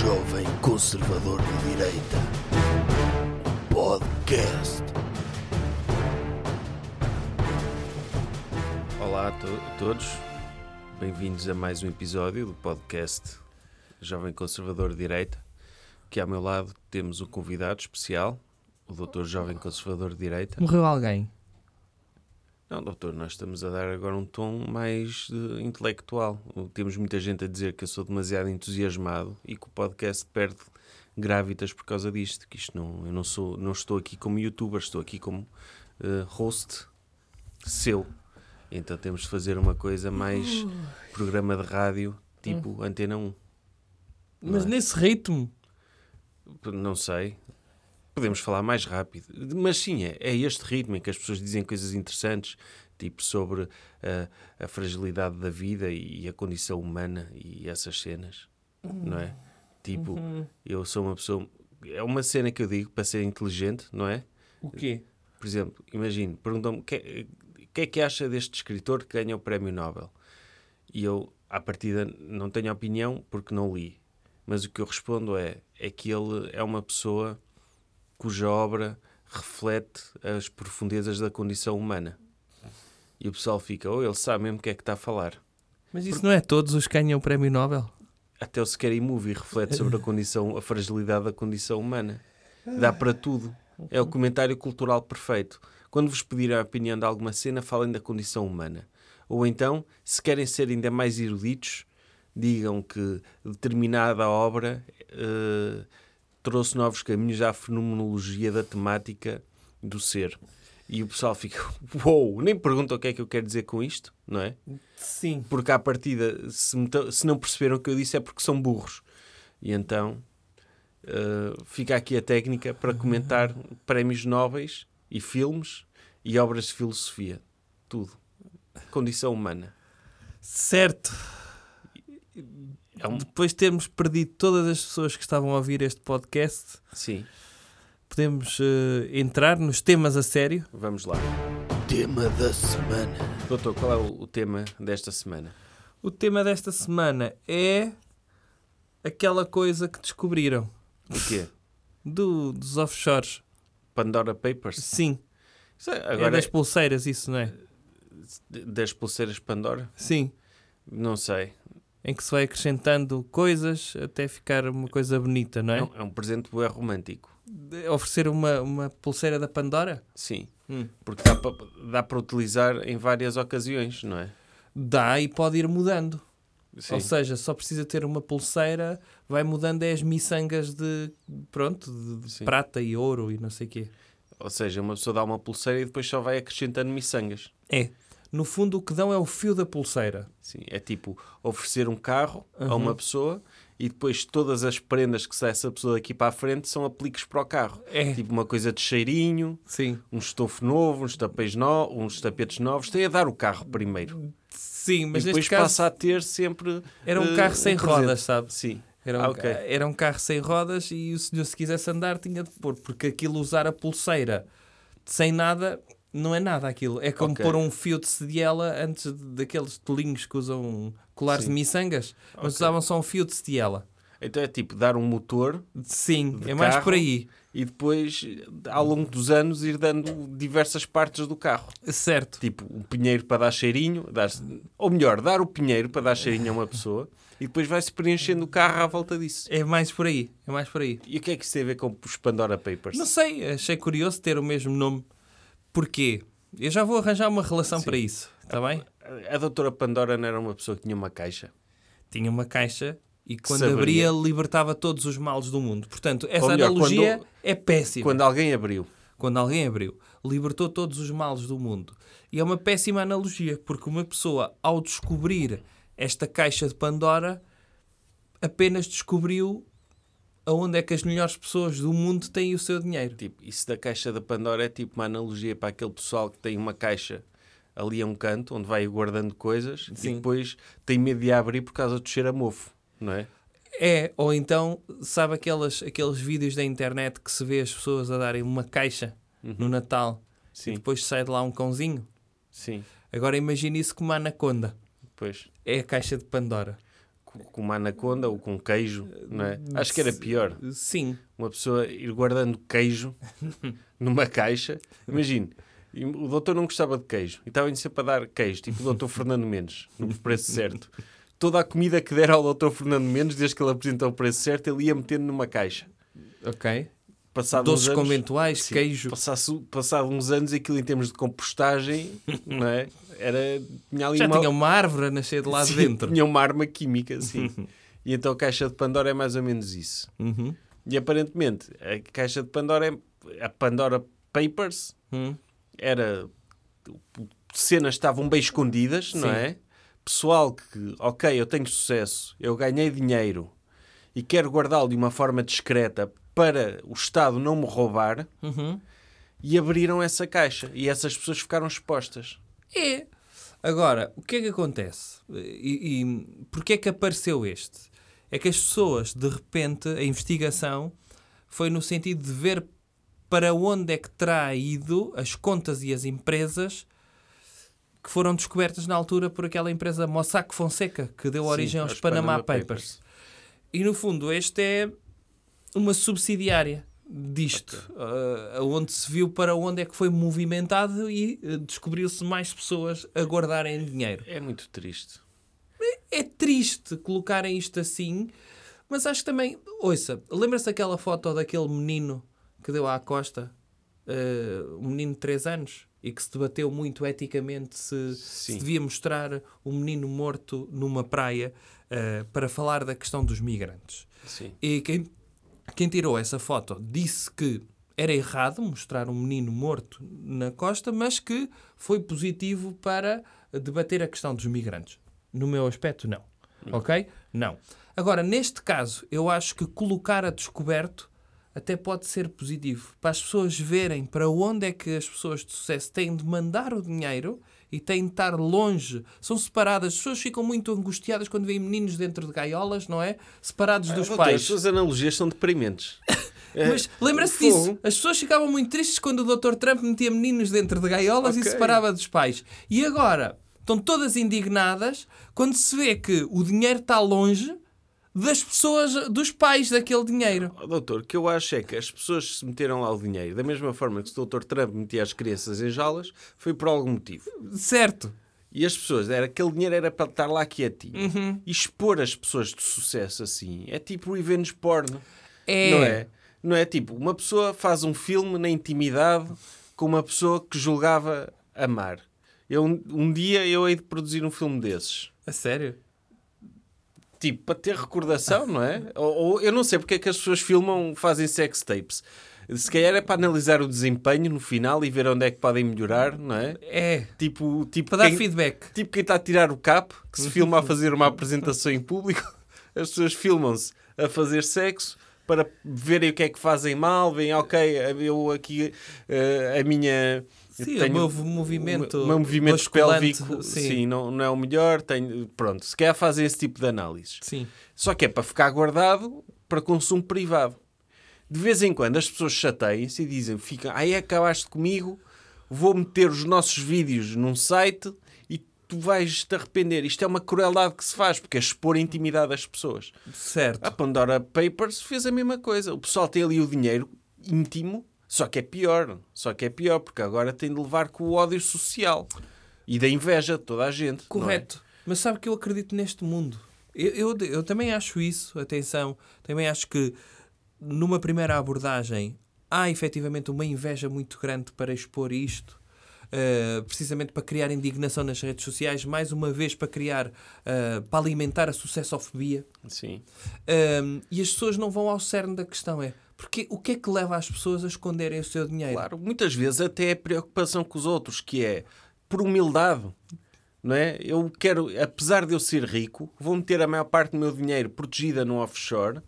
Jovem Conservador de Direita. Podcast. Olá a, to- a todos, bem-vindos a mais um episódio do podcast Jovem Conservador de Direita. Aqui ao meu lado temos um convidado especial, o Doutor Jovem Conservador de Direita. Morreu alguém. Não, doutor, nós estamos a dar agora um tom mais eh, intelectual. Temos muita gente a dizer que eu sou demasiado entusiasmado e que o podcast perde grávidas por causa disto. Que isto não, eu não sou, não estou aqui como youtuber, estou aqui como eh, host seu. Então temos de fazer uma coisa mais programa de rádio, tipo Antena 1. Mas é? nesse ritmo. Não sei. Podemos falar mais rápido. Mas sim, é, é este ritmo em que as pessoas dizem coisas interessantes, tipo sobre a, a fragilidade da vida e a condição humana e essas cenas, não é? Tipo, eu sou uma pessoa. É uma cena que eu digo para ser inteligente, não é? O quê? Por exemplo, imagine, perguntam-me o que, que é que acha deste escritor que ganha o Prémio Nobel? E eu, à partida, não tenho opinião porque não li. Mas o que eu respondo é, é que ele é uma pessoa cuja obra reflete as profundezas da condição humana. E o pessoal fica, ou ele sabe mesmo o que é que está a falar. Mas isso não é todos os que ganham o prémio Nobel? Até o Scary Movie reflete sobre a condição, a fragilidade da condição humana. Dá para tudo. É o comentário cultural perfeito. Quando vos pedirem a opinião de alguma cena, falem da condição humana. Ou então, se querem ser ainda mais eruditos, digam que determinada obra eh, trouxe novos caminhos à fenomenologia da temática do ser. E o pessoal fica, uou, nem pergunta o que é que eu quero dizer com isto, não é? Sim. porque à partida, se, se não perceberam o que eu disse, é porque são burros. E então eh, fica aqui a técnica para comentar prémios nobres e filmes e obras de filosofia. Tudo. Condição humana. Certo. É um- Depois de termos perdido todas as pessoas que estavam a ouvir este podcast, Sim, podemos eh, entrar nos temas a sério. vamos lá. Tema da semana. Doutor, qual é o, o tema desta semana? O tema desta semana é aquela coisa que descobriram O quê? do, dos offshores. Pandora Papers? Sim. Isso é- é Agora, das pulseiras, isso, não é? das pulseiras Pandora? Sim. Não sei. Em que se vai acrescentando coisas até ficar uma coisa bonita, não É é? um, é um presente bué romântico. De- Oferecer uma, uma pulseira da Pandora? Sim. Hum. Porque dá para, dá para utilizar em várias ocasiões, não é? Dá e pode ir mudando. Sim. Ou seja, só precisa ter uma pulseira, vai mudando é as miçangas de, pronto, de, de prata e ouro e não sei o quê. Ou seja, uma pessoa dá uma pulseira e depois só vai acrescentando miçangas. É. No fundo, o que dão é o fio da pulseira. Sim, é tipo oferecer um carro a Uhum. uma pessoa e depois todas as prendas que sai essa pessoa daqui para a frente são apliques para o carro. É. Tipo uma coisa de cheirinho, Sim. um estofo novo, uns, tapéis no... uns tapetes novos. Tem a dar o carro primeiro. Sim, mas e depois caso passa a ter sempre. era um eh, carro sem presente. rodas, sabe? Sim. Era um, Ah, ok. ca- era um carro sem rodas e o senhor, se quisesse andar, tinha de pôr, porque aquilo usar a pulseira sem nada não é nada aquilo. É como Ok. pôr um fio de sediela antes daqueles tolinhos que usam colares Sim. de miçangas, mas Ok. usavam só um fio de sediela. Então é tipo dar um motor Sim, é mais por aí. e depois, ao longo dos anos, ir dando diversas partes do carro. Certo. Tipo, o pinheiro para dar cheirinho, dar ou melhor, dar o pinheiro para dar cheirinho a uma pessoa e depois vai-se preenchendo o carro à volta disso. É mais por aí. É mais por aí. E o que é que isso tem a ver com os Pandora Papers? Não sei, achei curioso ter o mesmo nome. Porquê? Eu já vou arranjar uma relação Sim. para isso. Está bem? A doutora Pandora não era uma pessoa que tinha uma caixa? Tinha uma caixa e quando Saberia. abria libertava todos os males do mundo. Portanto, essa melhor, analogia quando- é péssima. Quando alguém abriu. Quando alguém abriu, libertou todos os males do mundo. E é uma péssima analogia, porque uma pessoa, ao descobrir esta caixa de Pandora, apenas descobriu aonde é que as melhores pessoas do mundo têm o seu dinheiro. Tipo, isso da caixa da Pandora é tipo uma analogia para aquele pessoal que tem uma caixa ali a um canto, onde vai guardando coisas Sim. e depois tem medo de abrir por causa do cheiro a mofo, não é? É, ou então, sabe aqueles, aqueles vídeos da internet que se vê as pessoas a darem uma caixa no Natal Uhum. Sim, e depois sai de lá um cãozinho? sim. Agora imagine isso como uma anaconda. Pois. É a caixa de Pandora. Com uma anaconda ou com queijo, não é? Acho que era pior. Sim. Uma pessoa ir guardando queijo numa caixa. Imagine, o doutor não gostava de queijo e estava sempre a dar queijo, tipo o doutor Fernando Mendes, no preço certo. Toda a comida que der ao doutor Fernando Mendes, desde que ele apresentou o preço certo, ele ia metendo numa caixa. Ok. Passado Doces anos, conventuais, sim, queijo. Passado uns anos, aquilo em termos de compostagem, não é? Era, tinha ali Já uma, tinha uma árvore a nascer de lá Sim, dentro. Tinha uma arma química, sim. e então a caixa de Pandora é mais ou menos isso. Uhum. E aparentemente a caixa de Pandora é a Pandora Papers Hum. era cenas estavam bem escondidas, não Sim. é? Pessoal que, ok, eu tenho sucesso, eu ganhei dinheiro e quero guardá-lo de uma forma discreta para o Estado não me roubar Uhum. e abriram essa caixa e essas pessoas ficaram expostas. É. Agora, o que é que acontece? E, e porquê é que apareceu este? É que as pessoas, de repente, a investigação foi no sentido de ver para onde é que terá ido as contas e as empresas que foram descobertas na altura por aquela empresa Mossack Fonseca, que deu origem aos, Panama, Papers. E no fundo, este é uma subsidiária disto, ah, onde se viu para onde é que foi movimentado e ah, descobriu-se mais pessoas a guardarem dinheiro. É muito triste. É triste colocarem isto assim, mas acho que também. Ouça, lembra-se daquela foto daquele menino que deu à costa, ah, um menino de 3 anos, e que se debateu muito eticamente se, se devia mostrar o menino morto numa praia ah, para falar da questão dos migrantes. Sim. E quem, quem tirou essa foto disse que era errado mostrar um menino morto na costa, mas que foi positivo para debater a questão dos migrantes. No meu aspecto, não. Ok? Não. Agora, neste caso, eu acho que colocar a descoberto até pode ser positivo. Para as pessoas verem para onde é que as pessoas de sucesso têm de mandar o dinheiro e têm de estar longe. São separadas. As pessoas ficam muito angustiadas quando veem meninos dentro de gaiolas, não é? Separados dos Doutor, pais. As suas analogias são deprimentes. Mas lembra-se fogo. disso. As pessoas ficavam muito tristes quando o Dr. Trump metia meninos dentro de gaiolas e Ok. separava dos pais. E agora estão todas indignadas quando se vê que o dinheiro está longe das pessoas, dos pais daquele dinheiro. Oh, doutor, o que eu acho é que as pessoas se meteram lá o dinheiro, da mesma forma que o doutor Trump metia as crianças em jalas, foi por algum motivo. Certo. E as pessoas, era, aquele dinheiro era para estar lá quietinho. Uhum. E expor as pessoas de sucesso assim é tipo revenge porn. É. Não é? Não é tipo, uma pessoa faz um filme na intimidade com uma pessoa que julgava amar. Eu, um, um dia eu hei de produzir um filme desses. A sério? Tipo, para ter recordação, não é? Ou, ou eu não sei porque é que as pessoas filmam, fazem sex tapes. Se calhar é para analisar o desempenho no final e ver onde é que podem melhorar, não é? É. Tipo, tipo, Para dar quem, feedback. tipo quem está a tirar o cap, que se filma a fazer uma apresentação em público, as pessoas filmam-se a fazer sexo para verem o que é que fazem mal, veem, ok, eu aqui, eh, a minha... Sim, tenho- o meu movimento o meu movimento pélvico sim. sim. não, não é o melhor. Tenho, pronto, se quer fazer esse tipo de análises. Sim. Só que é para ficar guardado para consumo privado. De vez em quando as pessoas chateiam-se e dizem: fica, aí acabaste comigo, vou meter os nossos vídeos num site e tu vais te arrepender. Isto é uma crueldade que se faz, porque é expor a intimidade das pessoas. Certo. A Pandora Papers fez a mesma coisa. O pessoal tem ali o dinheiro íntimo, só que é pior. Só que é pior, porque agora tem de levar com o ódio social e da inveja de toda a gente. é? Correto. Mas sabe que eu acredito neste mundo. Eu, eu, eu também acho isso, atenção. Também acho que numa primeira abordagem há efetivamente uma inveja muito grande para expor isto. uh, precisamente para criar indignação nas redes sociais, mais uma vez para criar, uh, para alimentar a sucessofobia. Sim. Um, e as pessoas não vão ao cerne da questão. É porque o que é que leva as pessoas a esconderem o seu dinheiro? Claro, muitas vezes até é preocupação com os outros, que é por humildade. Não é? Eu quero, apesar de eu ser rico, vou meter a maior parte do meu dinheiro protegida no offshore,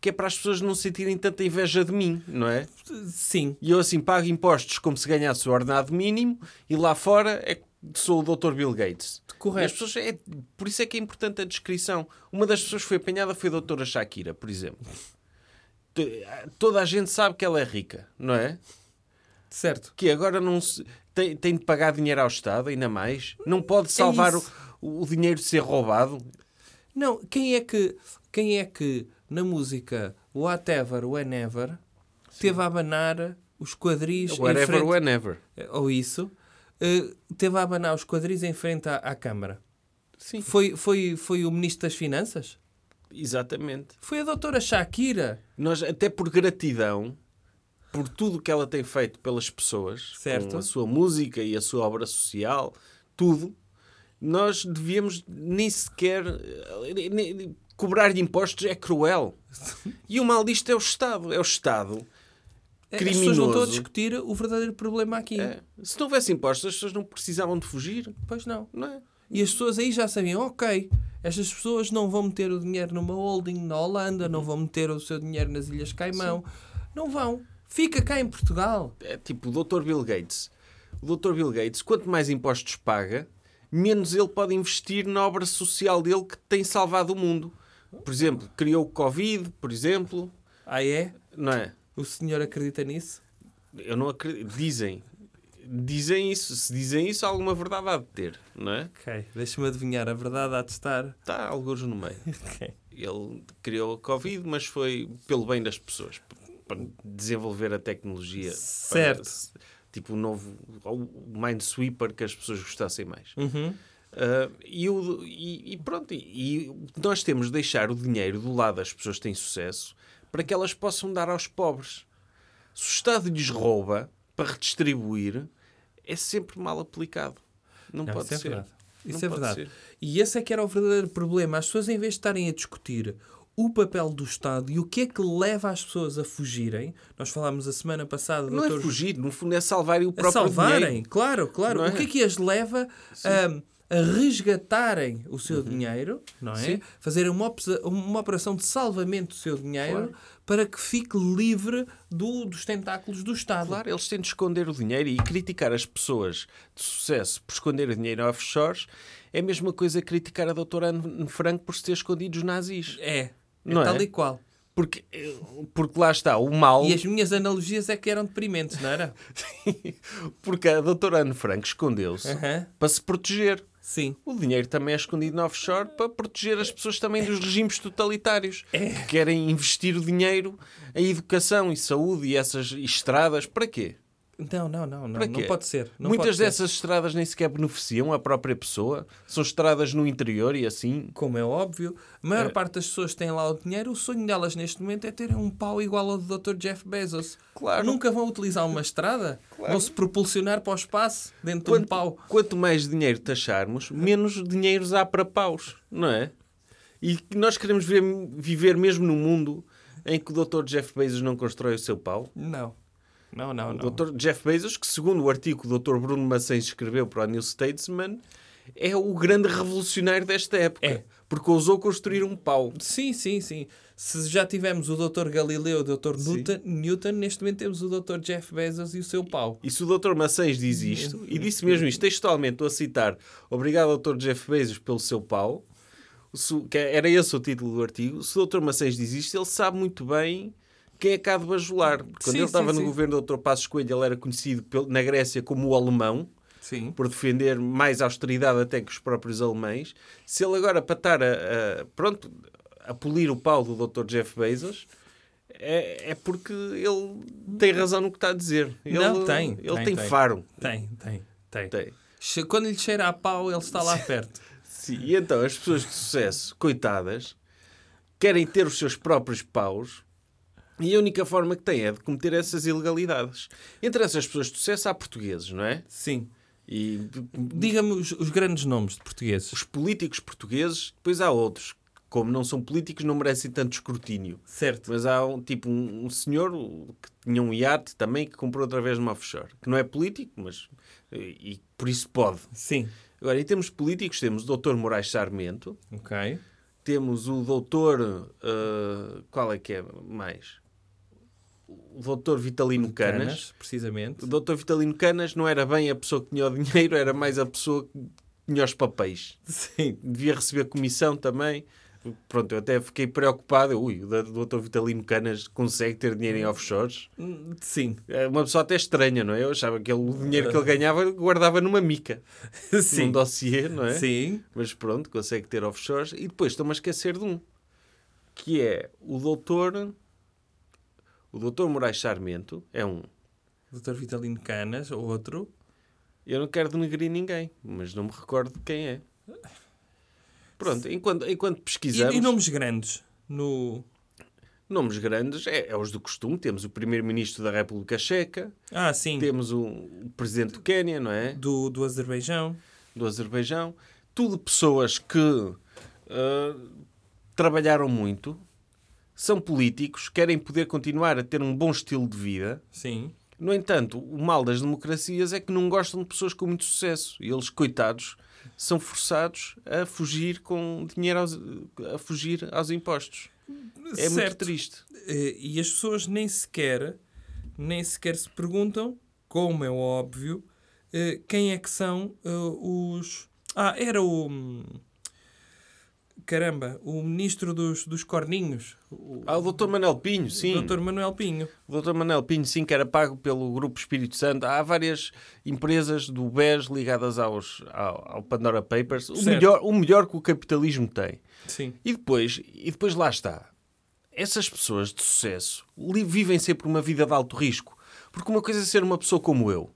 que é para as pessoas não sentirem tanta inveja de mim, não é? Sim. E eu assim pago impostos como se ganhasse o ordenado mínimo e lá fora é sou o Dr. Bill Gates. As Correto. pessoas, é, por isso é que é importante a descrição. Uma das pessoas que foi apanhada foi a doutora Shakira, por exemplo. Toda a gente sabe que ela é rica, não é? Certo. Que agora não se, tem, tem de pagar dinheiro ao Estado, ainda mais. Não pode salvar o, isso. o dinheiro de ser roubado. Não, quem é que, quem é que na música Whatever, Whenever teve a abanar os quadris em Wherever, frente, whenever. ou isso, eh, teve a abanar os quadris em frente à, à Câmara? Sim. Foi, foi, foi o Ministro das Finanças? Exatamente. Foi a doutora Shakira? Nós, até por gratidão, por tudo o que ela tem feito pelas pessoas, Certo. com a sua música e a sua obra social, tudo, nós devíamos nem sequer eh, nem- cobrar de impostos é cruel. E o mal disto é o Estado. É o Estado. As pessoas não estão a Criminoso. discutir o verdadeiro problema aqui. É. Se não houvesse impostos, as pessoas não precisavam de fugir, Pois não. não é? E as pessoas aí já sabiam, ok, estas pessoas não vão meter o dinheiro numa holding na Holanda, não vão meter o seu dinheiro nas Ilhas Caimão. Não vão. Fica cá em Portugal. É tipo o Dr. Bill Gates. O Dr. Bill Gates, quanto mais impostos paga, menos ele pode investir na obra social dele que tem salvado o mundo. Por exemplo, criou o Covid, por exemplo, Ah, é? não é? O senhor acredita nisso? Eu não acredito. Dizem. Dizem isso. Se dizem isso, alguma verdade há de ter, não é? Ok, deixa-me adivinhar. A verdade há de estar. Está alguns no meio. Ok. Ele criou a Covid, mas foi pelo bem das pessoas. Para desenvolver a tecnologia. Certo. Para, tipo o novo o Minesweeper que as pessoas gostassem mais. Uhum. Uh, e, o- e- e pronto, e, e nós temos de deixar o dinheiro do lado das pessoas que têm sucesso para que elas possam dar aos pobres. Se o Estado lhes rouba para redistribuir, é sempre mal aplicado. Não, Não, pode isso é ser. verdade. Não Isso é pode verdade. ser. E esse é que era o verdadeiro problema. As pessoas, em vez de estarem a discutir o papel do Estado e o que é que leva as pessoas a fugirem, nós falámos a semana passada, Não é doutor fugir, no fundo é salvarem o a próprio salvarem, dinheiro. claro, claro. Não é? O que é que as leva a, a resgatarem o seu dinheiro, não é? Uhum. Sim. Fazerem uma, uma operação de salvamento do seu dinheiro Claro. para que fique livre do- dos tentáculos do Estado. Claro, eles têm de esconder o dinheiro e criticar as pessoas de sucesso por esconder o dinheiro offshores é a mesma coisa que criticar a doutora Anne Frank por se ter escondido os nazis. É, é Não tal é? e qual. Porque, porque lá está, o mal. E as minhas analogias é que eram deprimentes, não era? Porque a doutora Anne Frank escondeu-se Aham. para se proteger. Sim. O dinheiro também é escondido no offshore para proteger as pessoas também dos regimes totalitários que querem investir o dinheiro em educação e saúde e essas estradas. Para quê? Não, não, não, não. Não pode ser. Não Muitas pode ser. dessas estradas nem sequer beneficiam a própria pessoa. São estradas no interior e assim. Como é óbvio, a maior É. parte das pessoas têm lá o dinheiro, o sonho delas neste momento é terem um pau igual ao do Dr. Jeff Bezos. Claro. Nunca vão utilizar uma estrada, Claro. vão se propulsionar para o espaço dentro de um Quanto, pau. quanto mais dinheiro taxarmos, menos dinheiros há para paus, não é? E nós queremos ver- viver mesmo num mundo em que o Dr. Jeff Bezos não constrói o seu pau. Não. Não, não, não. O Dr. Jeff Bezos, que segundo o artigo que o Dr. Bruno Macens escreveu para o New Statesman, é o grande revolucionário desta época. É. Porque ousou construir um pau. Sim, sim, sim. Se já tivemos o Dr. Galileu e o Dr. Newton, Newton, neste momento temos o Dr. Jeff Bezos e o seu pau. E se o Dr. Macens diz isto, e disse mesmo isto textualmente, estou a citar, obrigado Dr. Jeff Bezos pelo seu pau, se era esse o título do artigo, se o Dr. Macens diz isto, ele sabe muito bem quem que há de bajular. Quando Sim, ele estava sim, no sim. governo do Dr. Passos Coelho, ele era conhecido na Grécia como o alemão, Sim. por defender mais austeridade até que os próprios alemães. Se ele agora para estar a, a- pronto, a polir o pau do Dr. Jeff Bezos, é, é porque ele tem razão no que está a dizer. Ele, Não, tem, Ele tem, tem, tem. faro. Tem, tem, tem. Tem. Quando lhe cheira a pau, ele está lá perto. Sim, E então as pessoas de sucesso, coitadas, querem ter os seus próprios paus e a única forma que têm é de cometer essas ilegalidades. Entre essas pessoas de sucesso há portugueses, não é? Sim. E Diga-me os, os grandes nomes de portugueses. os políticos portugueses, depois há outros, que, como não são políticos, não merecem tanto escrutínio. Certo. Mas há um tipo um, um senhor que tinha um iate também que comprou através de uma offshore, que não é político, mas e, e por isso pode. Sim. Agora, em termos políticos, temos o Dr. Moraes Sarmento, Ok. temos o doutor. eh, qual é que é mais? O doutor Vitalino Canas. precisamente. O doutor Vitalino Canas não era bem a pessoa que tinha o dinheiro, era mais a pessoa que tinha os papéis. Sim. Devia receber comissão também, Pronto, eu até fiquei preocupado. Ui, o Dr. Vitalino Canas consegue ter dinheiro em offshores? Hum, Sim. É uma pessoa até estranha, não é? Eu achava que ele, o dinheiro que ele ganhava guardava numa mica, num Sim. dossiê, não é? Sim. Mas pronto, consegue ter offshores. E depois estou-me a esquecer de um, que é o doutor... O doutor Moraes Sarmento é um. Dr. Vitalino Canas, outro. Eu não quero denegrir ninguém, mas não me recordo de quem é. Pronto, enquanto, enquanto E, pesquisamos... e nomes grandes no. Nomes grandes é, é os do costume. Temos o Primeiro-Ministro da República Checa, Ah, sim. temos o, o Presidente do Quénia, não é? Do, do Azerbaijão. Do Azerbaijão. Tudo pessoas que ah, trabalharam muito, são políticos, querem poder continuar a ter um bom estilo de vida. Sim. No entanto, o mal das democracias é que não gostam de pessoas com muito sucesso. E eles, coitados, são forçados a fugir com dinheiro aos, a fugir aos impostos. É muito Certo. triste. Eh, E as pessoas nem sequer, nem sequer se perguntam, como é óbvio, eh, quem é que são eh, os. Ah, era o. Caramba, o ministro dos, dos corninhos, o Ah, o Dr. Manuel Pinho, sim. Dr. Manuel Pinho. O Dr. Manuel Pinho, sim, que era pago pelo Grupo Espírito Santo. Há várias empresas do BES ligadas aos, ao, ao Pandora Papers. O melhor, o melhor que o capitalismo tem. Sim. E depois, e depois lá está. Essas pessoas de sucesso vivem sempre uma vida de alto risco. Porque uma coisa é ser uma pessoa como eu.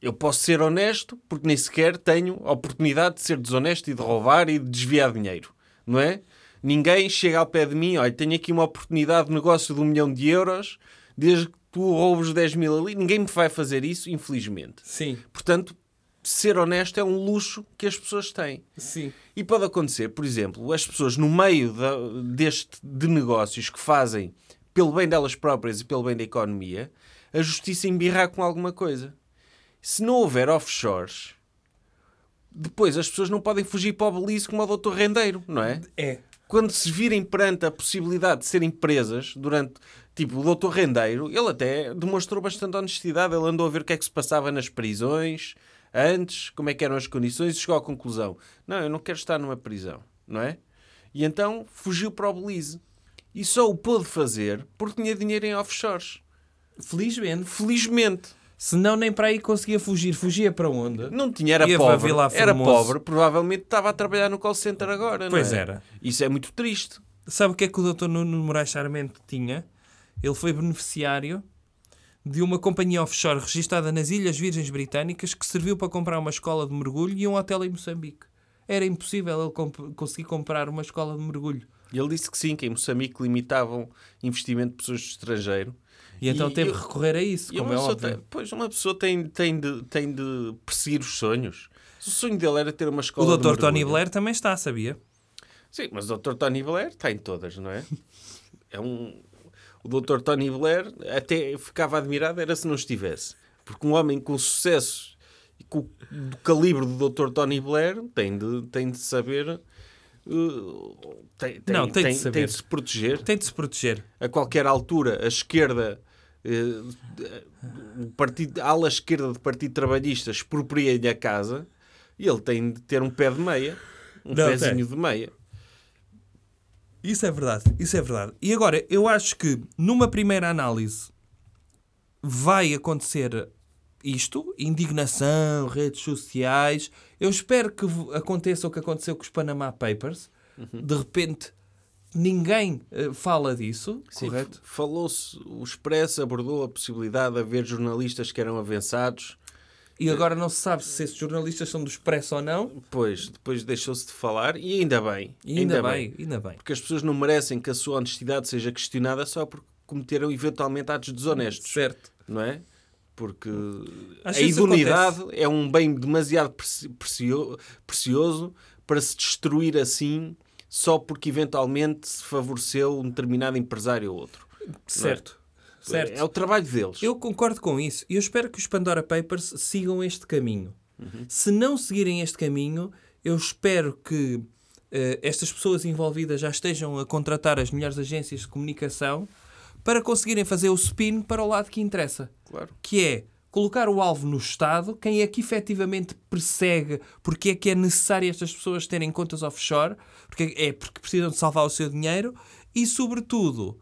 Eu posso ser honesto porque nem sequer tenho a oportunidade de ser desonesto e de roubar e de desviar dinheiro. Não é? Ninguém chega ao pé de mim, olha, tenho aqui uma oportunidade de negócio de um milhão de euros, desde que tu roubes 10 mil ali. Ninguém me vai fazer isso, infelizmente. Sim. Portanto, ser honesto é um luxo que as pessoas têm. Sim. E pode acontecer, por exemplo, as pessoas no meio da- deste de negócios que fazem pelo bem delas próprias e pelo bem da economia, a justiça embirrar com alguma coisa. Se não houver offshores, depois as pessoas não podem fugir para o belize como o doutor Rendeiro, não é? É. Quando se virem perante a possibilidade de serem presas durante, tipo, o doutor Rendeiro, ele até demonstrou bastante honestidade, ele andou a ver o que é que se passava nas prisões, antes, como é que eram as condições, e chegou à conclusão, não, eu não quero estar numa prisão, não é? E então fugiu para o Belize. E só o pôde fazer porque tinha dinheiro em offshores. Felizmente. Felizmente. Senão nem para aí conseguia fugir. Fugia para onde? Não tinha, era Ia pobre. Era pobre, provavelmente estava a trabalhar no call center agora, Pois não é? era. Isso é muito triste. Sabe o que é que o Dr. Nuno Moraes Sarmento tinha? Ele foi beneficiário de uma companhia offshore registada nas Ilhas Virgens Britânicas que serviu para comprar uma escola de mergulho e um hotel em Moçambique. Era impossível ele comp- conseguir comprar uma escola de mergulho. E ele disse que sim, que em Moçambique limitavam investimento de pessoas do estrangeiro. E então E teve eu- que recorrer a isso, como é óbvio. tem, pois, uma pessoa tem, tem, de, tem de perseguir os sonhos. O sonho dele era ter uma O escola de Dr. Tony Blair também está, sabia? Sim, mas o Dr. Tony Blair está em todas, não é? é um... O Dr. Tony Blair até ficava admirado era se não estivesse. Porque um homem com sucesso e com o calibre do Dr. Tony Blair tem de, tem de saber... uh, tem, tem, Não, tem de tem, saber. tem de se proteger. Tem de se proteger. a qualquer altura a esquerda, o partido, a ala esquerda do Partido Trabalhista expropria-lhe a casa e ele tem de ter um pé de meia, um Não, pezinho tem. de meia. Isso é verdade, isso é verdade. E agora, eu acho que numa primeira análise vai acontecer isto, indignação, redes sociais. Eu espero que aconteça o que aconteceu com os Panama Papers. De repente, ninguém eh, fala disso, Sim, correto? Falou-se, o Expresso abordou a possibilidade de haver jornalistas que eram avançados, E agora não se sabe se esses jornalistas são do Expresso ou não. depois, depois deixou-se de falar e ainda bem. E ainda, bem, ainda bem. Porque as pessoas não merecem que a sua honestidade seja questionada só porque cometeram eventualmente atos desonestos. Certo. não é? Porque Às a idoneidade é um bem demasiado preci- precio- precioso para se destruir assim só porque eventualmente se favoreceu um determinado empresário ou outro. Certo. Certo. É o trabalho deles. Eu concordo com isso. E eu espero que os Pandora Papers sigam este caminho. Se não seguirem este caminho, eu espero que eh, estas pessoas envolvidas já estejam a contratar as melhores agências de comunicação para conseguirem fazer o spin para o lado que interessa. Claro. Que é colocar o alvo no Estado, quem é que efetivamente persegue, porque é que é necessário estas pessoas terem contas offshore, porque é porque precisam de salvar o seu dinheiro e, sobretudo,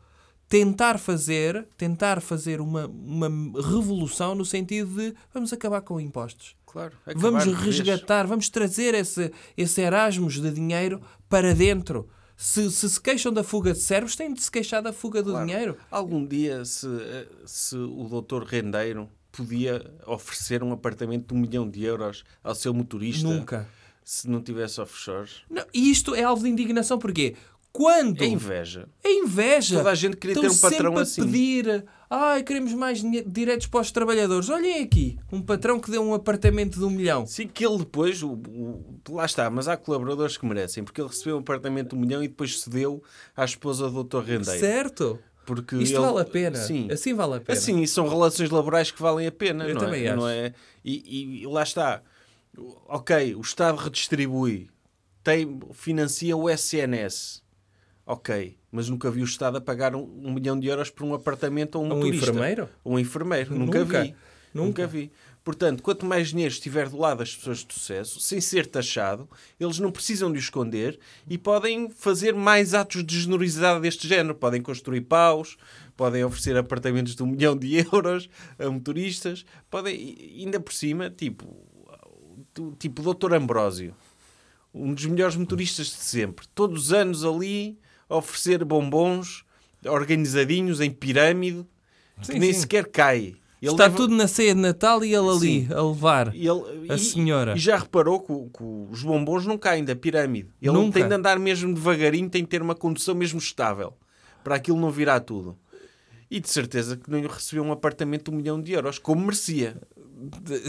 tentar fazer, tentar fazer uma, uma revolução no sentido de vamos acabar com impostos. Claro. Vamos de vez. resgatar, vamos trazer esse, esse Erasmus de dinheiro para dentro. Se, se se queixam da fuga de cérebros, têm de se queixar da fuga do Claro. dinheiro. Algum dia, se, eh, se o doutor Rendeiro podia oferecer um apartamento de um milhão de euros ao seu motorista Nunca. se não tivesse offshore. Não, e isto é alvo de indignação, porquê? Quando É inveja. é inveja. Toda a gente queria ter Estão um patrão sempre a assim. pedir, ai, queremos mais direitos para os trabalhadores. Olhem aqui, um patrão que deu um apartamento de um milhão. Sim, que ele depois, o, o- lá está, mas há colaboradores que merecem, porque ele recebeu um apartamento de um milhão e depois cedeu à esposa do doutor Rendeiro. Certo? Porque Isto ele- vale a pena. Sim. Assim vale a pena. Assim, e são relações laborais que valem a pena, Eu não, também é? acho. não é? E, e- lá está. Ok, o Estado redistribui, tem, financia o SNS. Ok, mas nunca vi o Estado a pagar um, um milhão de euros por um apartamento a um, Um motorista. enfermeiro? Um enfermeiro. Nunca, Nunca. vi. Nunca. Nunca vi. Portanto, quanto mais dinheiro estiver do lado das pessoas de sucesso, sem ser taxado, eles não precisam de o esconder e podem fazer mais atos de generosidade deste género. Podem construir paus, podem oferecer apartamentos de um milhão de euros a motoristas, podem, ainda por cima, tipo, o- tipo Dr. Ambrósio, um dos melhores motoristas de sempre, todos os anos ali a oferecer bombons organizadinhos em pirâmide, Sim, que nem sim. sequer cai. Ele Está leva- tudo na ceia de Natal e ele ali Sim. a levar. e ele- A e- senhora. E já reparou que, o- que os bombons não caem da pirâmide. Ele Nunca. tem de andar mesmo devagarinho, tem de ter uma condução mesmo estável para aquilo não virar tudo. E de certeza que não recebeu um apartamento de um milhão de euros, como merecia.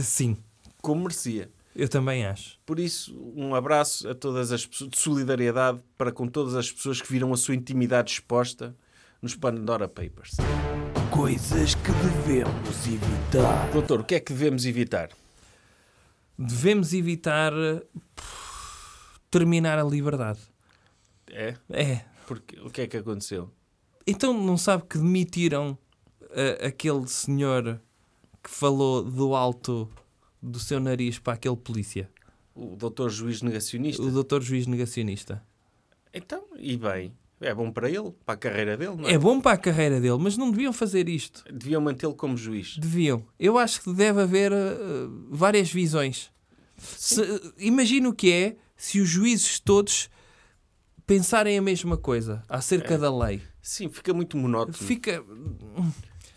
Sim, Como merecia. eu também acho. Por isso, um abraço a todas as pessoas, de solidariedade para com todas as pessoas que viram a sua intimidade exposta nos Pandora Papers. Coisas que devemos evitar. Doutor, o que é que devemos evitar? Devemos evitar pff, terminar a liberdade. É? É. Porque, o que é que aconteceu? Então não sabe que demitiram ah, aquele senhor que falou do alto do seu nariz para aquele polícia? O doutor juiz negacionista? O doutor juiz negacionista. Então, e bem, é bom para ele, para a carreira dele, não é? É bom para a carreira dele, mas não deviam fazer isto. Deviam mantê-lo como juiz. Deviam. Eu acho que deve haver ah, várias visões. Se- Imagina o que é se os juízes todos pensarem a mesma coisa acerca da lei. Sim, fica muito monótono. Fica.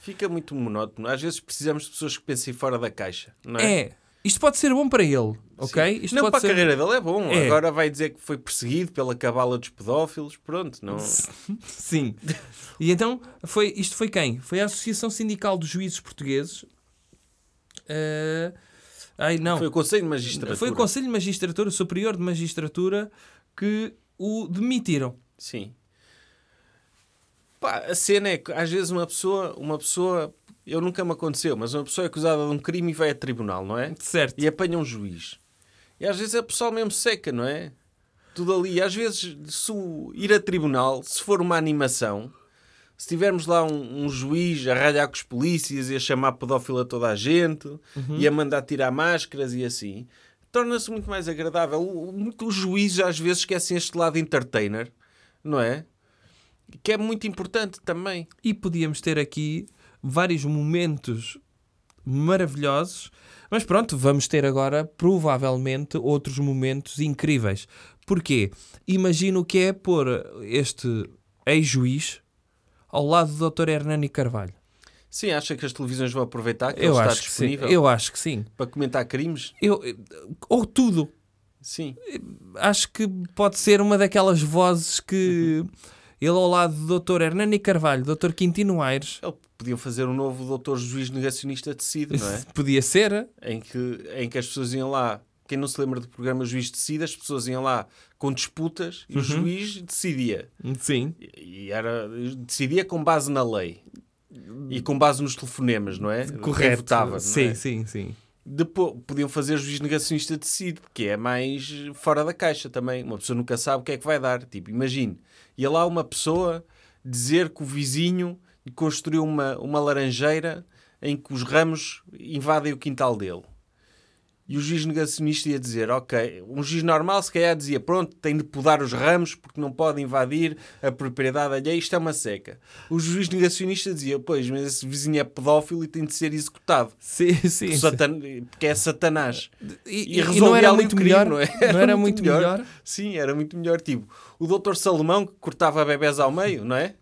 Fica muito monótono. Às vezes precisamos de pessoas que pensem fora da caixa, não é? É. Isto pode ser bom para ele, ok? Isto não, para ser... a carreira dele é bom. É. Agora vai dizer que foi perseguido pela cabala dos pedófilos. Pronto, não... Sim. E então, foi, isto foi quem? Foi a Associação Sindical dos Juízes Portugueses. Eh, ai, não. Foi o Conselho de Magistratura. Foi o Conselho de Magistratura, o Superior de Magistratura, que o demitiram. Sim. Pá, a cena é que às vezes uma pessoa, uma pessoa, eu nunca me aconteceu, mas uma pessoa é acusada de um crime e vai a tribunal, não é? Certo. E apanha um juiz. E às vezes é pessoal mesmo seca, não é? Tudo ali. Às vezes, se ir a tribunal, se for uma animação, se tivermos lá um, um juiz a ralhar com os polícias e a chamar pedófilo a toda a gente e a mandar tirar máscaras e assim, torna-se muito mais agradável. Os juízes às vezes esquecem este lado entertainer, não é? Que é muito importante também. E podíamos ter aqui vários momentos maravilhosos, mas pronto, vamos ter agora provavelmente outros momentos incríveis. Porquê? Imagino o que é pôr este ex-juiz ao lado do Dr. Hernani Carvalho. Sim, acha que as televisões vão aproveitar que Eu ele está disponível Eu acho que sim. para comentar crimes? Eu, ou tudo. Sim. Acho que pode ser uma daquelas vozes que ele ao lado do Dr. Hernani Carvalho, Dr. Quintino Aires, Ele podiam fazer um novo doutor juiz negacionista decide, não é? podia ser. em, que, em que as pessoas iam lá, quem não se lembra do programa Juiz Decide, as pessoas iam lá com disputas e o juiz decidia. Sim. E era, decidia com base na lei e com base nos telefonemas, não é? Correto. votava, não sim, é? sim, sim. Depois, podiam fazer juiz negacionista decide, que é mais fora da caixa também. Uma pessoa nunca sabe o que é que vai dar. Tipo, imagine, ia lá uma pessoa dizer que o vizinho construiu uma, uma laranjeira em que os ramos invadem o quintal dele. E o juiz negacionista ia dizer, ok, um juiz normal se calhar dizia, pronto, tem de podar os ramos porque não pode invadir a propriedade alheia, isto é uma seca. O juiz negacionista dizia, pois, mas esse vizinho é pedófilo e tem de ser executado. Sim, sim. Satan- Porque é Satanás. E, E e não era ali muito crime, melhor? não é? Não era muito melhor? Sim, era muito melhor. Tipo, o doutor Salomão que cortava bebés ao meio, não é?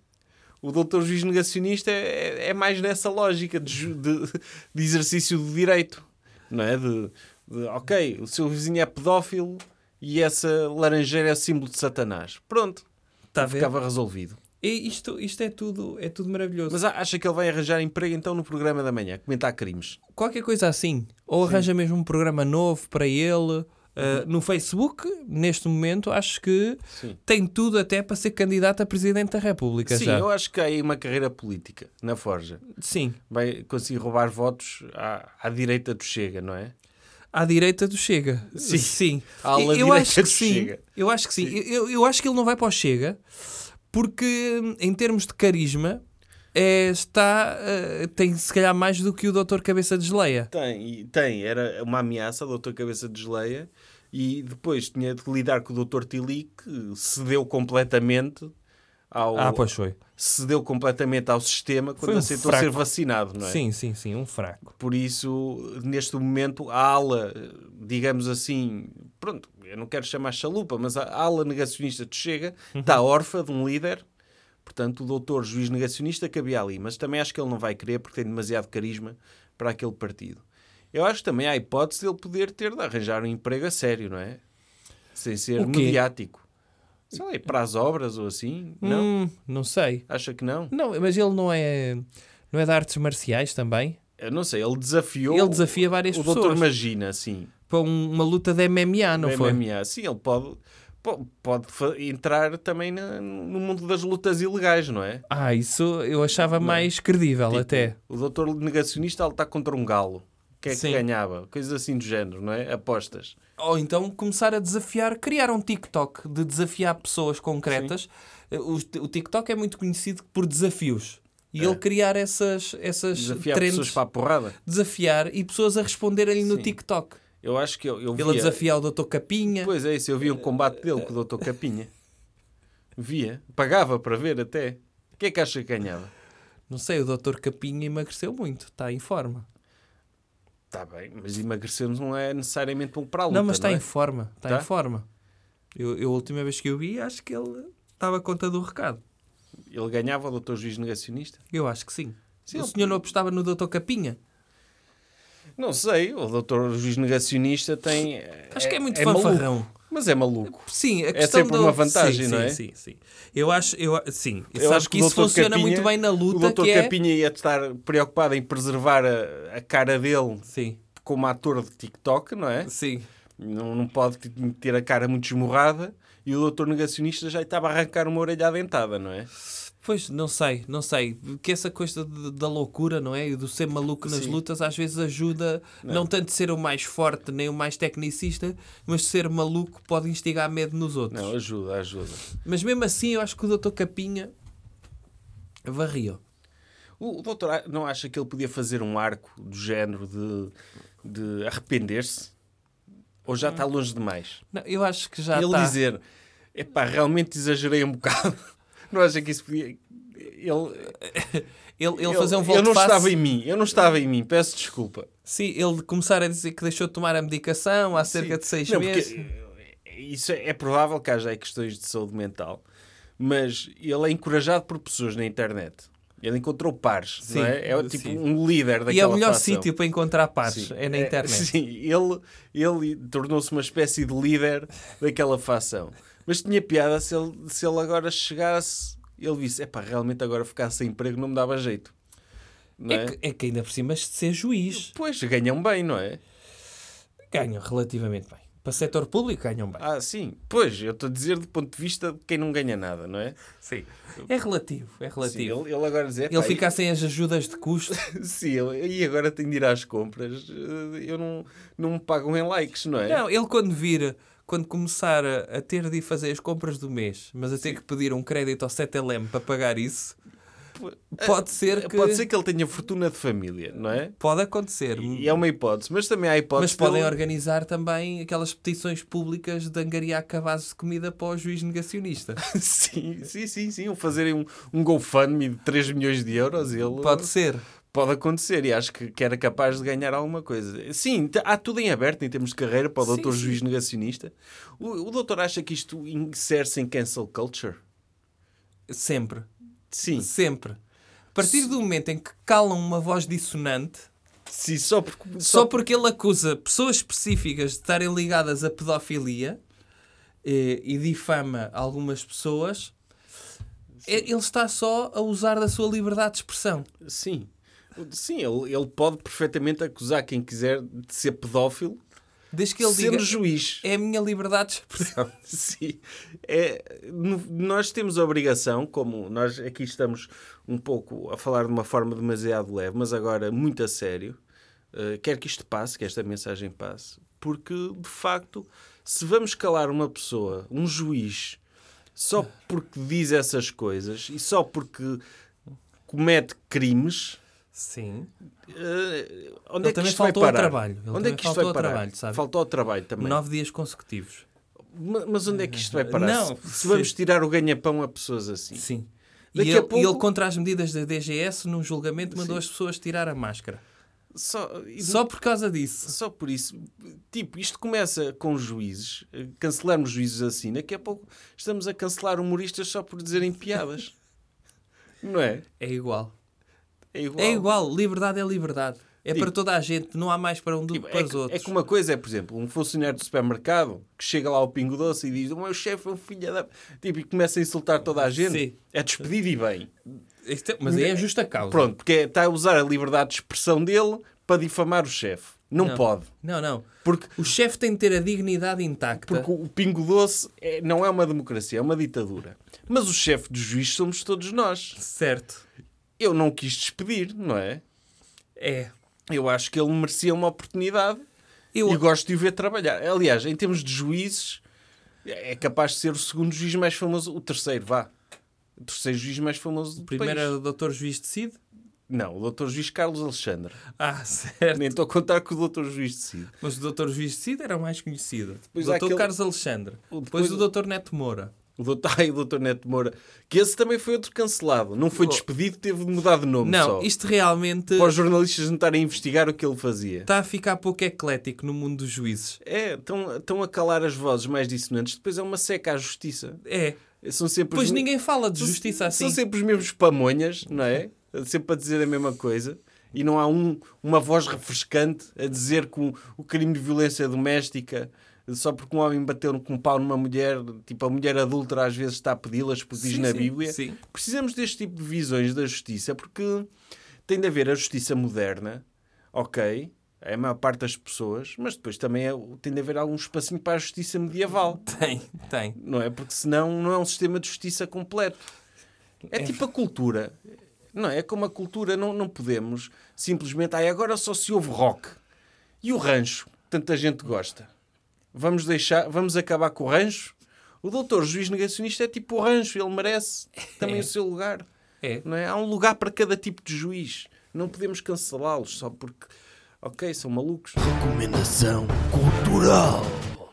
O doutor juiz negacionista é, é mais nessa lógica de, de- de exercício do direito, não é? De, de, ok, o seu vizinho é pedófilo e essa laranjeira é símbolo de Satanás. Pronto, ver? ficava resolvido. E isto, isto é, tudo, é tudo maravilhoso. Mas acha que ele vai arranjar emprego então no programa da manhã, comentar crimes? Qualquer coisa assim. Ou arranja mesmo um programa novo para ele. Uh, no Facebook, neste momento, acho que Sim. tem tudo até para ser candidato a Presidente da República Sim, já. eu acho que há aí uma carreira política na Forja. Sim. vai conseguir roubar votos à, à direita do Chega, não é? À direita do Chega. Sim. sim. Eu direita acho que do sim. Chega. Eu acho que sim. Eu, eu acho que ele não vai para o Chega porque, em termos de carisma, é, está, eh, tem se calhar mais do que o Dr. Cabeça de Geleia. Tem, tem. Era uma ameaça doutor Cabeça de Geleia e depois tinha de lidar com o doutor Tili que cedeu completamente ao, Ah, pois foi. Cedeu completamente ao sistema quando um aceitou fraco. ser vacinado, não é? Sim, sim, sim. Um fraco. Por isso, neste momento, a ala, digamos assim, pronto, eu não quero chamar chalupa, mas a ala negacionista de Chega Uhum. está órfã de um líder. Portanto, o doutor juiz negacionista cabia ali. Mas também acho que ele não vai querer porque tem demasiado carisma para aquele partido. Eu acho que também há a hipótese de ele poder ter de arranjar um emprego a sério, não é? Sem ser mediático. Sei lá, ir para as obras ou assim? Não? Hum, não sei. Acha que não? Não, mas ele não é, não é de artes marciais também? Eu não sei, ele desafiou Ele desafia várias o pessoas. doutor Magina, sim. Para um- uma luta de MMA, não foi? MMA. Sim, ele pode, po- pode entrar também no mundo das lutas ilegais, não é? Ah, isso eu achava mais credível Tipo, até. O doutor negacionista ele está contra um galo. Quem é que ganhava? Coisas assim do género, não é? Apostas. Ou então começar a desafiar, criar um TikTok de desafiar pessoas concretas. O, o TikTok é muito conhecido por desafios. E É. ele criar essas, essas Desafiar trends, pessoas para a porrada. desafiar e pessoas a responderem-lhe no. TikTok. Eu acho que eu, eu Ele a via... desafiar o Dr. Capinha. Pois é, isso. Eu vi um combate dele com o doutor Capinha. Via. Pagava para ver até. O que é que acha que ganhava? Não sei, o Dr. Capinha emagreceu muito, está em forma. Está bem, mas emagrecermos não é necessariamente bom para a luta, não, mas está é? em forma, está Tá? em forma. Eu, eu, a última vez que eu vi, acho que ele estava a conta do recado. Ele ganhava o doutor juiz negacionista? Eu acho que sim. Sim, o ele- senhor não apostava no Dr. Capinha? Não sei, o doutor juiz negacionista tem... Acho que é muito maluco. Mas é maluco. Sim, a questão sempre do- uma vantagem, sim, não é? Sim, sim, sim. Eu acho, eu, sim. Eu acho que que o isso funciona Capinha- muito bem na O luta, doutor que é... Capinha ia estar preocupado em preservar a, a cara dele Sim, como ator de TikTok, não é? sim. Não, não pode ter a cara muito esmurrada. E o doutor negacionista já estava a arrancar uma orelha dentada, não é? Pois, não sei, não sei. Que essa coisa de- da loucura, não é? E do ser maluco nas Sim. lutas, às vezes ajuda, não. tanto de ser o mais forte nem o mais tecnicista, mas ser maluco pode instigar medo nos outros. Não, ajuda, ajuda. Mas mesmo assim, eu acho que o Dr. Capinha varriu. O, o doutor não acha que ele podia fazer um arco do género de, de arrepender-se? Ou já está longe demais? Não, eu acho que já ele está. dizer, epá, realmente exagerei um bocado. Não acha que isso podia... Ele, Ele, ele fazer um eu volte não face. estava em mim, eu não estava em mim, peço desculpa. Sim, ele começar a dizer que deixou de tomar a medicação há cerca Sim. de seis Não, meses. isso é, é provável que haja aí questões de saúde mental, mas ele é encorajado por pessoas na internet. Ele encontrou pares, Sim, não é? É tipo sim. um líder daquela E é o melhor sítio para encontrar pares, Sim. é na internet. sim, ele, ele tornou-se uma espécie de líder daquela facção. Mas tinha piada se ele, se ele agora chegasse, ele disse, epá, realmente agora ficar sem emprego não me dava jeito. Não é? É, que, é que ainda por cima de ser juiz, Pois, ganham bem, não é? ganham relativamente bem. Para setor público ganham bem. Ah, sim. Pois, eu estou a dizer do ponto de vista de quem não ganha nada, não é? Sim. É relativo, é Sim, relativo. ele, ele agora dizer, ele ficar sem as ajudas de custo. Sim, ele- e agora tenho de ir às compras. eh, Eu não, não me pagam em likes, não é? Não, ele quando vir, quando começar a, a ter de ir fazer as compras do mês, mas a ter que pedir um crédito ao 7LM para pagar isso, Pode ser que... Pode ser que ele tenha fortuna de família, não é? Pode acontecer. E é uma hipótese, mas também há hipótese. Mas podem organizar também aquelas petições públicas de angariar cabazes de comida para o juiz negacionista. sim, sim, sim, sim. Ou fazerem um, um GoFundMe de 3 milhões de euros. Ele Pode ser. Pode acontecer e acho que, que era capaz de ganhar alguma coisa. Sim, há tudo em aberto em termos de carreira para o Sim, doutor sim. juiz negacionista. O, o doutor acha que isto insere-se em cancel culture? Sempre. Sim, Sempre. A partir do momento em que calam uma voz dissonante, sim só porque. só porque ele acusa pessoas específicas de estarem ligadas à pedofilia eh, e difama algumas pessoas, eh, ele está só a usar da sua liberdade de expressão. Sim. Sim, ele, ele pode perfeitamente acusar quem quiser de ser pedófilo, Desde que ele sendo diga juiz. é a minha liberdade de expressão. Sim. É, nós temos a obrigação, como nós aqui estamos um pouco a falar de uma forma demasiado leve, mas agora muito a sério, eh, quero que isto passe, que esta mensagem passe, porque de facto, se vamos calar uma pessoa, um juiz, só porque diz essas coisas e só porque comete crimes. Sim. eh, onde Ele é que isto vai faltou ao parar? trabalho. Ele onde é que isto vai parar? trabalho, sabe? Faltou ao trabalho também. Nove dias consecutivos. Ma- Mas onde é que isto vai parar? Não, se, se vamos sim. tirar o ganha-pão a pessoas assim. Sim. E Daqui ele, a pouco- e ele, contra as medidas da DGS, num julgamento, mandou as pessoas tirar a máscara. Só, e- Só por causa disso. só por isso. Tipo, isto começa com juízes. eh, Cancelarmos juízes assim. Daqui a pouco estamos a cancelar humoristas só por dizerem piadas. Não é? É igual. É igual. É igual. Liberdade é liberdade. É Tipo- para toda a gente. Não há mais para um do que Tipo, para é, os que, outros. é que uma coisa é, por exemplo, um funcionário do supermercado que chega lá ao Pingo Doce e diz o meu chefe é um filho da... Tipo, e começa a insultar toda a gente. Sim. É despedido e bem. É- Mas aí é justa causa. Pronto, porque é- está a usar a liberdade de expressão dele para difamar o chefe. Não, Não. pode. Não, não. Porque, O chefe tem de ter a dignidade intacta. porque o Pingo Doce é- não é uma democracia, é uma ditadura. Mas o chefe do juiz somos todos nós. Certo. Eu não o quis despedir, não é? É. Eu acho que ele merecia uma oportunidade Eu, e gosto de o ver trabalhar. Aliás, em termos de juízes, é capaz de ser o segundo juiz mais famoso, o terceiro, vá. O terceiro juiz mais famoso do primeiro país. era o Dr. Juiz decide. Não, o doutor juiz Carlos Alexandre. Ah, certo. Nem estou a contar que o doutor juiz decide. Mas o Dr. Juiz decide era o mais conhecido. Depois o Dr. aquele- Carlos Alexandre. O- Depois, depois- o Dr. Neto Moura. O doutor, ai, o doutor Neto Moura. Que esse também foi outro cancelado. Não foi despedido, teve de mudar de nome Não, só. isto realmente Para os jornalistas não estarem a investigar o que ele fazia. está a ficar pouco eclético no mundo dos juízes. É, estão, estão a calar as vozes mais dissonantes. Depois é uma seca à justiça. É. São sempre Pois os- ninguém fala de são- justiça assim. São sempre os mesmos pamonhas, não é? Sempre a dizer a mesma coisa. E não há um, uma voz refrescante a dizer que o, o crime de violência doméstica, só porque um homem bateu com um pau numa mulher, tipo a mulher adulta às vezes está a pedi-las porque diz Sim, na sim, Bíblia. sim. Precisamos deste tipo de visões da justiça porque tem de haver a justiça moderna, ok, é a maior parte das pessoas, mas depois também é- tem de haver algum espacinho para a justiça medieval, Tem, tem. não é? Porque senão não é um sistema de justiça completo. É tipo a cultura, não é? É como a cultura, não, não podemos simplesmente, ai, agora só se ouve rock e o rancho, tanta gente gosta. Vamos deixar, vamos acabar com o rancho? O doutor juiz negacionista é tipo o rancho, ele merece também É. o seu lugar. É. Não é? Há um lugar para cada tipo de juiz. Não podemos cancelá-los só porque, ok, são malucos. Recomendação cultural.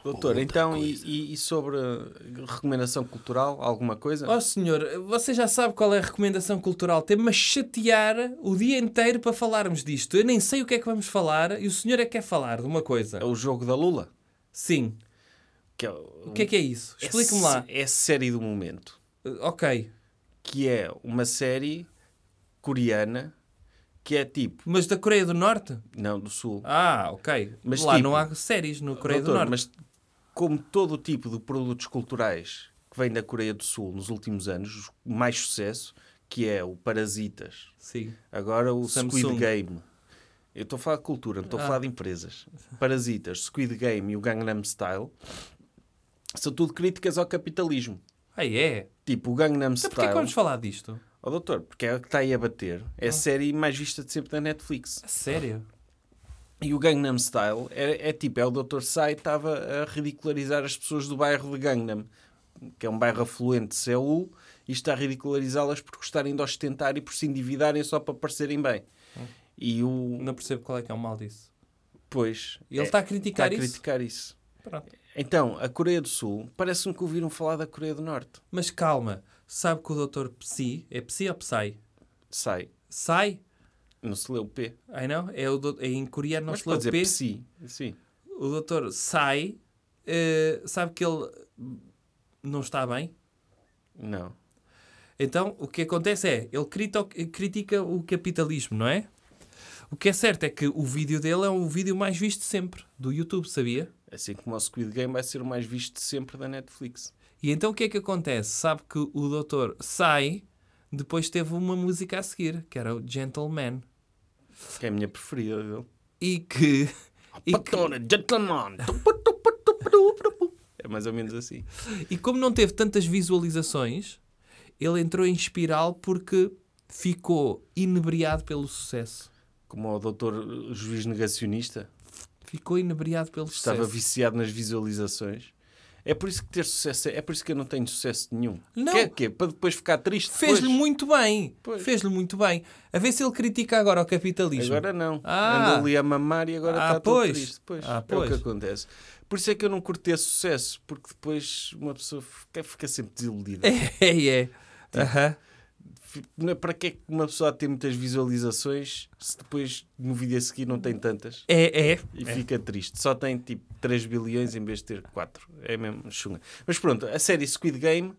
Doutor, então, e, e- e sobre uh, recomendação cultural, alguma coisa? Ó senhor, você já sabe qual é a recomendação cultural. Tem-me a chatear o dia inteiro para falarmos disto. Eu nem sei o que é que vamos falar e o senhor é que quer falar de uma coisa. É o jogo da Lula? Sim. Que é, O que é que é isso? Explique-me lá. É a série do momento. Uh, Ok. Que é uma série coreana que é tipo... Mas da Coreia do Norte? Não, do Sul. Ah, ok. Mas lá tipo- não há séries no Coreia do Doutor, Norte. mas como todo o tipo de produtos culturais que vem da Coreia do Sul nos últimos anos, o mais sucesso, que é o Parasitas, Sim. agora o Samsung. Squid Game. Eu estou a falar de cultura, não estou a Ah. falar de empresas. Parasitas, Squid Game e o Gangnam Style são tudo críticas ao capitalismo. Ah, é? Tipo, o Gangnam Então porquê que Style... vamos falar disto? Oh, doutor, porque é o que está aí a bater. É a Ah. série mais vista de sempre da Netflix. A sério? E o Gangnam Style é, é tipo, é o Dr. Sai estava a ridicularizar as pessoas do bairro de Gangnam, que é um bairro afluente de Seul, e está a ridicularizá-las por gostarem de ostentar e por se endividarem só para parecerem bem. E o. Não percebo qual é que é o mal disso. Pois. Ele é- está a está criticar a isso? criticar isso. Pronto. Então, a Coreia do Sul, parece-me que ouviram falar da Coreia do Norte. Mas calma, sabe que o Dr. Psy, é Psy ou Psy? Sai. Sai? Não se lê o P. I know? É o do- é em coreano não Mas se lê o dizer P. psi. Sim. O doutor sai, eh, sabe que ele não está bem. Não. Então, o que acontece é, ele critica o capitalismo, não é? O que é certo é que o vídeo dele é o vídeo mais visto sempre, do YouTube, sabia? Assim como o Squid Game vai ser o mais visto sempre da Netflix. E então o que é que acontece? Sabe que o doutor sai, depois teve uma música a seguir, que era o Gentleman. Que é a minha preferida dele. E que... E, que, gentleman. É mais ou menos assim. e como não teve tantas visualizações, ele entrou em espiral porque ficou inebriado pelo sucesso. Como o doutor juiz negacionista. Ficou inebriado pelo Estava sucesso. viciado nas visualizações. É por isso que ter sucesso é, é por isso que eu não tenho sucesso nenhum. Não. Quer quê? Para depois ficar triste Fez-lhe muito bem. Pois. Fez-lhe muito bem. A ver se ele critica agora o capitalismo. Agora não. Ah. Andou ali a mamar e agora Ah, está pois. triste. Pois, Ah, É o pois. que acontece. Por isso é que eu não curto ter sucesso, porque depois uma pessoa fica, fica sempre desiludida. É, é. Fi- não é- Para que é que uma pessoa ter muitas visualizações se depois no vídeo a seguir não tem tantas? É, é. E fica triste. Só tem tipo 3 bilhões em vez de ter 4. É mesmo chunga. Mas pronto, a série Squid Game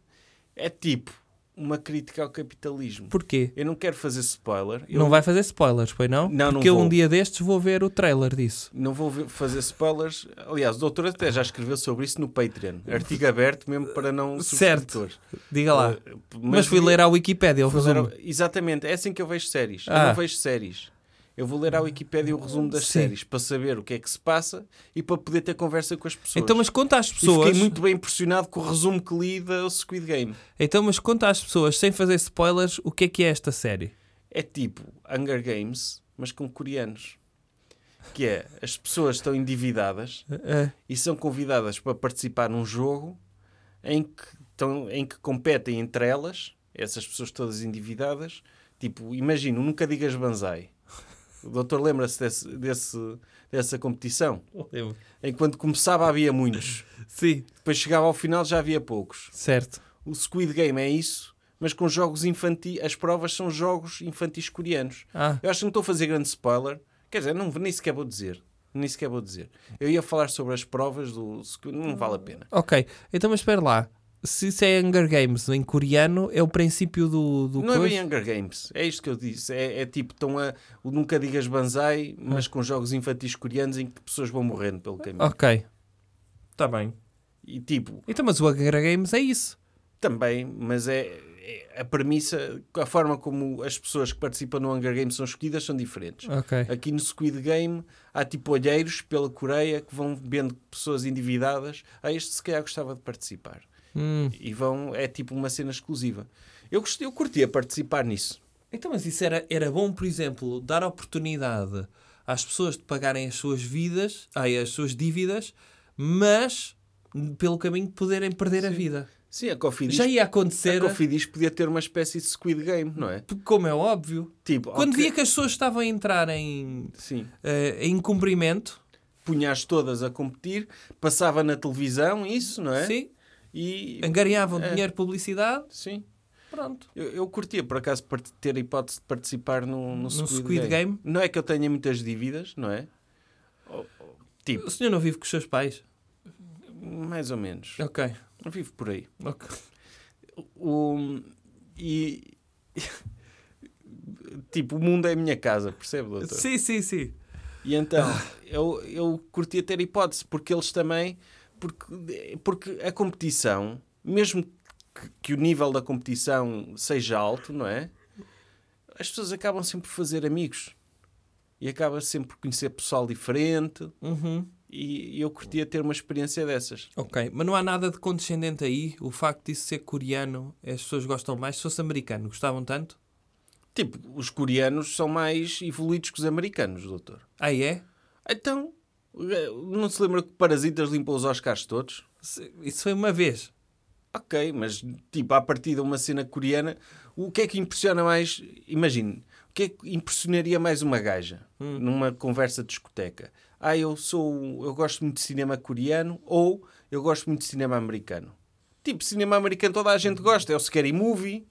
é tipo uma crítica ao capitalismo. Porquê? Eu não quero fazer spoiler. Eu Não vai fazer spoilers, pois não? Não, não Porque eu vou. um dia destes vou ver o trailer disso. não vou fazer spoilers. Aliás, o doutor até já escreveu sobre isso no Patreon. Artigo aberto mesmo para não Certo. Diga lá. Uh, Mas, fui devia- ler à Wikipédia ler Exatamente, é assim que eu vejo séries. Eu Ah. não vejo séries. Eu vou ler à Wikipédia o resumo das Sim. séries para saber o que é que se passa e para poder ter conversa com as pessoas. Então, mas conta às E pessoas. fiquei muito bem impressionado com o resumo que li da Squid Game. Então, mas conta às pessoas, sem fazer spoilers, o que é que é esta série. É tipo Hunger Games, mas com coreanos. Que é, as pessoas estão endividadas Ah, e são convidadas para participar num jogo em que, estão, em que competem entre elas, essas pessoas todas endividadas. Tipo, imagino, nunca digas banzai. O doutor lembra-se desse, desse- dessa competição? eu- Em que quando começava havia muitos, Sim, depois chegava ao final já havia poucos. certo. O Squid Game é isso, mas com jogos infantis. As provas são jogos infantis coreanos. Ah, Eu acho que não estou a fazer grande spoiler. Quer dizer, não, nem sequer vou dizer. Nem sequer vou dizer. Eu ia falar sobre as provas do. Não vale a pena. ok. Então, mas espera lá. Se isso é Hunger Games em coreano, é o princípio do, do Não é coisa? bem Hunger Games. É isto que eu disse. É, é tipo, estão a. o Nunca digas banzai, mas com jogos infantis coreanos em que pessoas vão morrendo pelo caminho. Ok. Está bem. E tipo, Então, mas o Hunger Games é isso. também, mas é, é a premissa, a forma como as pessoas que participam no Hunger Games são escolhidas são diferentes. Ok. Aqui no Squid Game há tipo olheiros pela Coreia que vão vendo pessoas endividadas. Ah, este se calhar gostava de participar. Hum. E vão, é tipo uma cena exclusiva. Eu, gostei, eu curtia participar nisso. Então, mas isso era, era bom, por exemplo, dar oportunidade às pessoas de pagarem as suas vidas, ai, as suas dívidas, mas pelo caminho de poderem perder a vida. Sim, a Coffee Dish, Já ia a acontecer, Coffee Dish podia ter uma espécie de Squid Game, não é? como é óbvio. Tipo, Quando ok, via que as pessoas estavam a entrar em, Sim. eh, em cumprimento, Punhas todas a competir, passava na televisão, isso, não é? sim, E. angariavam É. dinheiro de publicidade, Sim. pronto. Eu, eu curtia, por acaso, ter a hipótese de participar no, no, Squid, Squid Game? Não é que eu tenha muitas dívidas, não é? Oh, oh, Tipo, O senhor não vive com os seus pais? mais ou menos. Ok. Eu vivo por aí. ok. O, e. tipo, o mundo é a minha casa, percebe, doutor? Sim, sim, sim. E então, eu, eu curtia ter hipótese, porque eles também. Porque, porque a competição, mesmo que, que o nível da competição seja alto, não é? As pessoas acabam sempre por fazer amigos. E acaba sempre por conhecer pessoal diferente. Uhum. E, e eu curtia ter uma experiência dessas. Ok, mas não há nada de condescendente aí. O facto disso ser coreano, as pessoas gostam mais. Se fosse americano, gostavam tanto? Tipo, os coreanos são mais evoluídos que os americanos, doutor. Ah, é? Então, não se lembra que Parasitas limpou os Oscars todos? Isso foi uma vez. Ok, mas tipo, a partir de uma cena coreana, o que é que impressiona mais? Imagine, o que é que impressionaria mais uma gaja numa conversa de discoteca? Ah, eu sou. Eu gosto muito de cinema coreano ou eu gosto muito de cinema americano. Tipo, cinema americano toda a gente gosta, é o Scary Movie,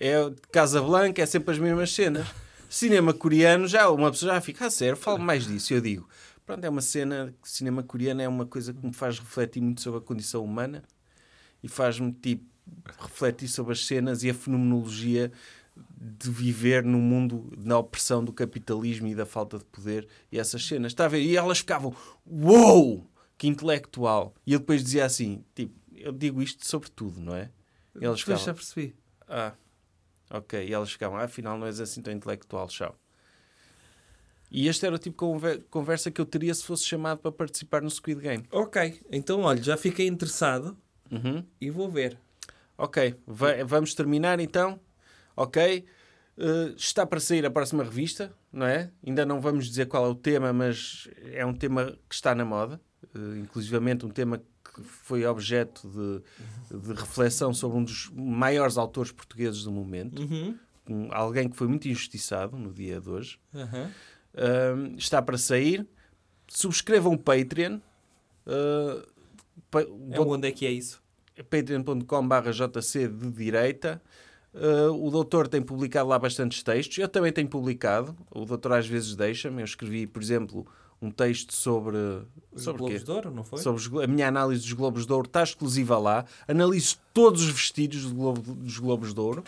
é Casa Blanca, é sempre as mesmas cenas. Cinema coreano, já uma pessoa já fica, ah, sério, falo mais disso. Eu digo, pronto, é uma cena, cinema coreano é uma coisa que me faz refletir muito sobre a condição humana e faz-me tipo refletir sobre as cenas e a fenomenologia de viver no mundo na opressão do capitalismo e da falta de poder e essas cenas. Está a ver? E elas ficavam, uou, que intelectual. E eu depois dizia assim, tipo, eu digo isto sobre tudo, não é? E elas Depois já ficavam, percebi. ah, ok. E elas ficavam, ah, afinal não és assim tão intelectual, tchau. E este era o tipo de conver- conversa que eu teria se fosse chamado para participar no Squid Game. Ok, então olha, já fiquei interessado Uhum. e vou ver. Ok, va- vamos terminar então. Ok. Uh, está para sair a próxima revista, não é? Ainda não vamos dizer qual é o tema, mas é um tema que está na moda. Uh, inclusivamente um tema que foi objeto de, de reflexão sobre um dos maiores autores portugueses do momento. Uhum. Um- alguém que foi muito injustiçado no dia de hoje. Aham. Uh, está para sair. Subscrevam o Patreon. Uh, pa- É onde é que é isso? patreon.com.br jc de direita. Uh, o doutor tem publicado lá bastantes textos. Eu também tenho publicado. O doutor às vezes deixa-me. Eu escrevi, por exemplo, um texto sobre... Os sobre Globos quê? de Ouro, não foi? Sobre os a minha análise dos Globos de Ouro está exclusiva lá. Analiso todos os vestidos do Globo- dos Globos de Ouro.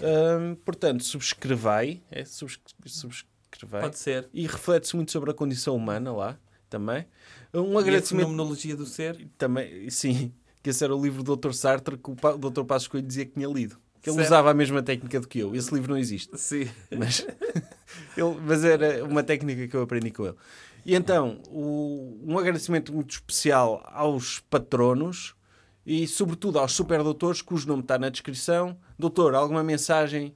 Um, portanto, subscrevai. É, subs- Pode ser. E reflete-se muito sobre a condição humana lá também. Um E a agradecimento fenomenologia do ser. também, sim, que esse era o livro do Dr. Sartre que o Dr. Passos Coelho dizia que tinha lido. Que ele Certo. usava a mesma técnica do que eu. Esse livro não existe. Sim. Mas, ele- mas era uma técnica que eu aprendi com ele. E então, o- um agradecimento muito especial aos patronos e, sobretudo, aos superdoutores, cujo nome está na descrição. Doutor, alguma mensagem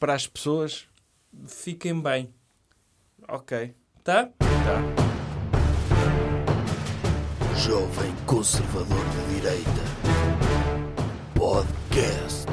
para as pessoas? Fiquem bem. Ok. Tá? Tá. Jovem Conservador de Direita. Podcast.